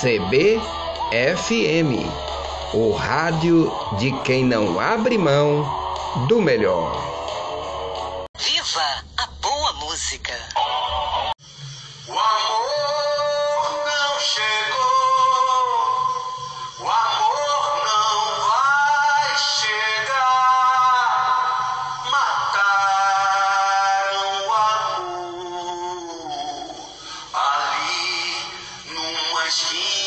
CBFM, o rádio de quem não abre mão do melhor. Viva a boa música! speed.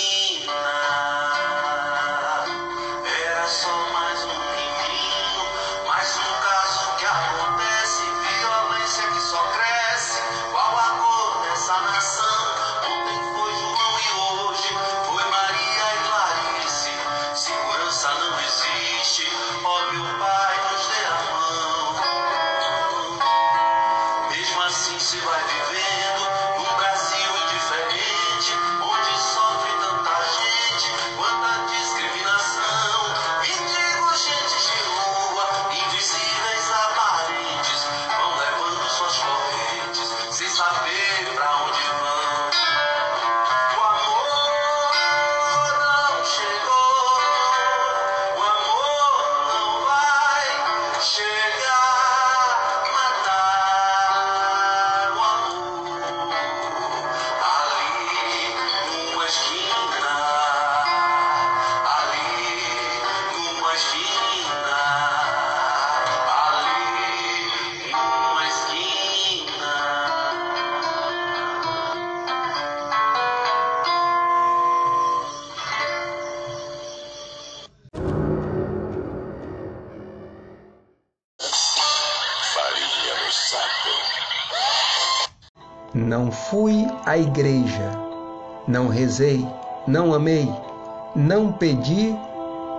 Não fui à igreja, não rezei, não amei, não pedi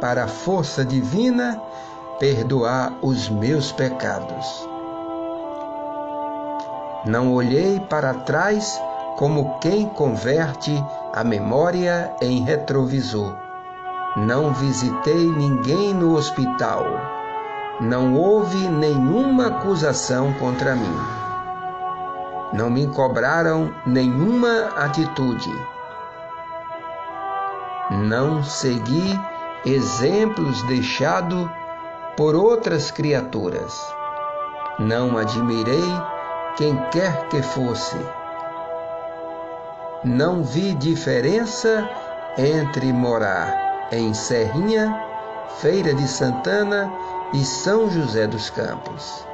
para a força divina perdoar os meus pecados. Não olhei para trás como quem converte a memória em retrovisor. Não visitei ninguém no hospital. Não houve nenhuma acusação contra mim. Não me cobraram nenhuma atitude. Não segui exemplos deixados por outras criaturas. Não admirei quem quer que fosse. Não vi diferença entre morar em Serrinha, Feira de Santana e São José dos Campos.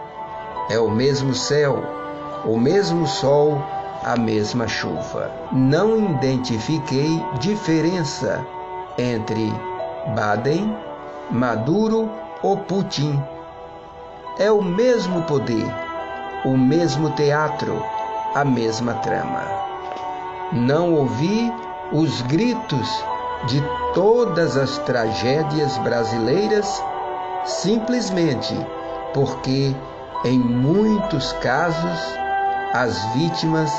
É o mesmo céu, o mesmo sol, a mesma chuva. Não identifiquei diferença entre Baden, Maduro ou Putin. É o mesmo poder, o mesmo teatro, a mesma trama. Não ouvi os gritos de todas as tragédias brasileiras simplesmente porque, em muitos casos, as vítimas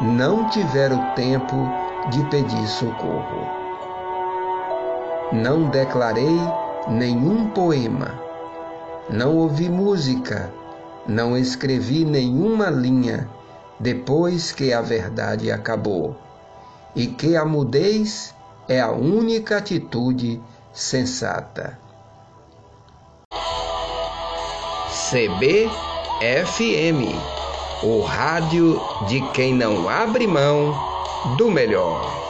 não tiveram tempo de pedir socorro. Não declarei nenhum poema, não ouvi música, não escrevi nenhuma linha depois que a verdade acabou, e que a mudez é a única atitude sensata. CBFM, o rádio de quem não abre mão do melhor.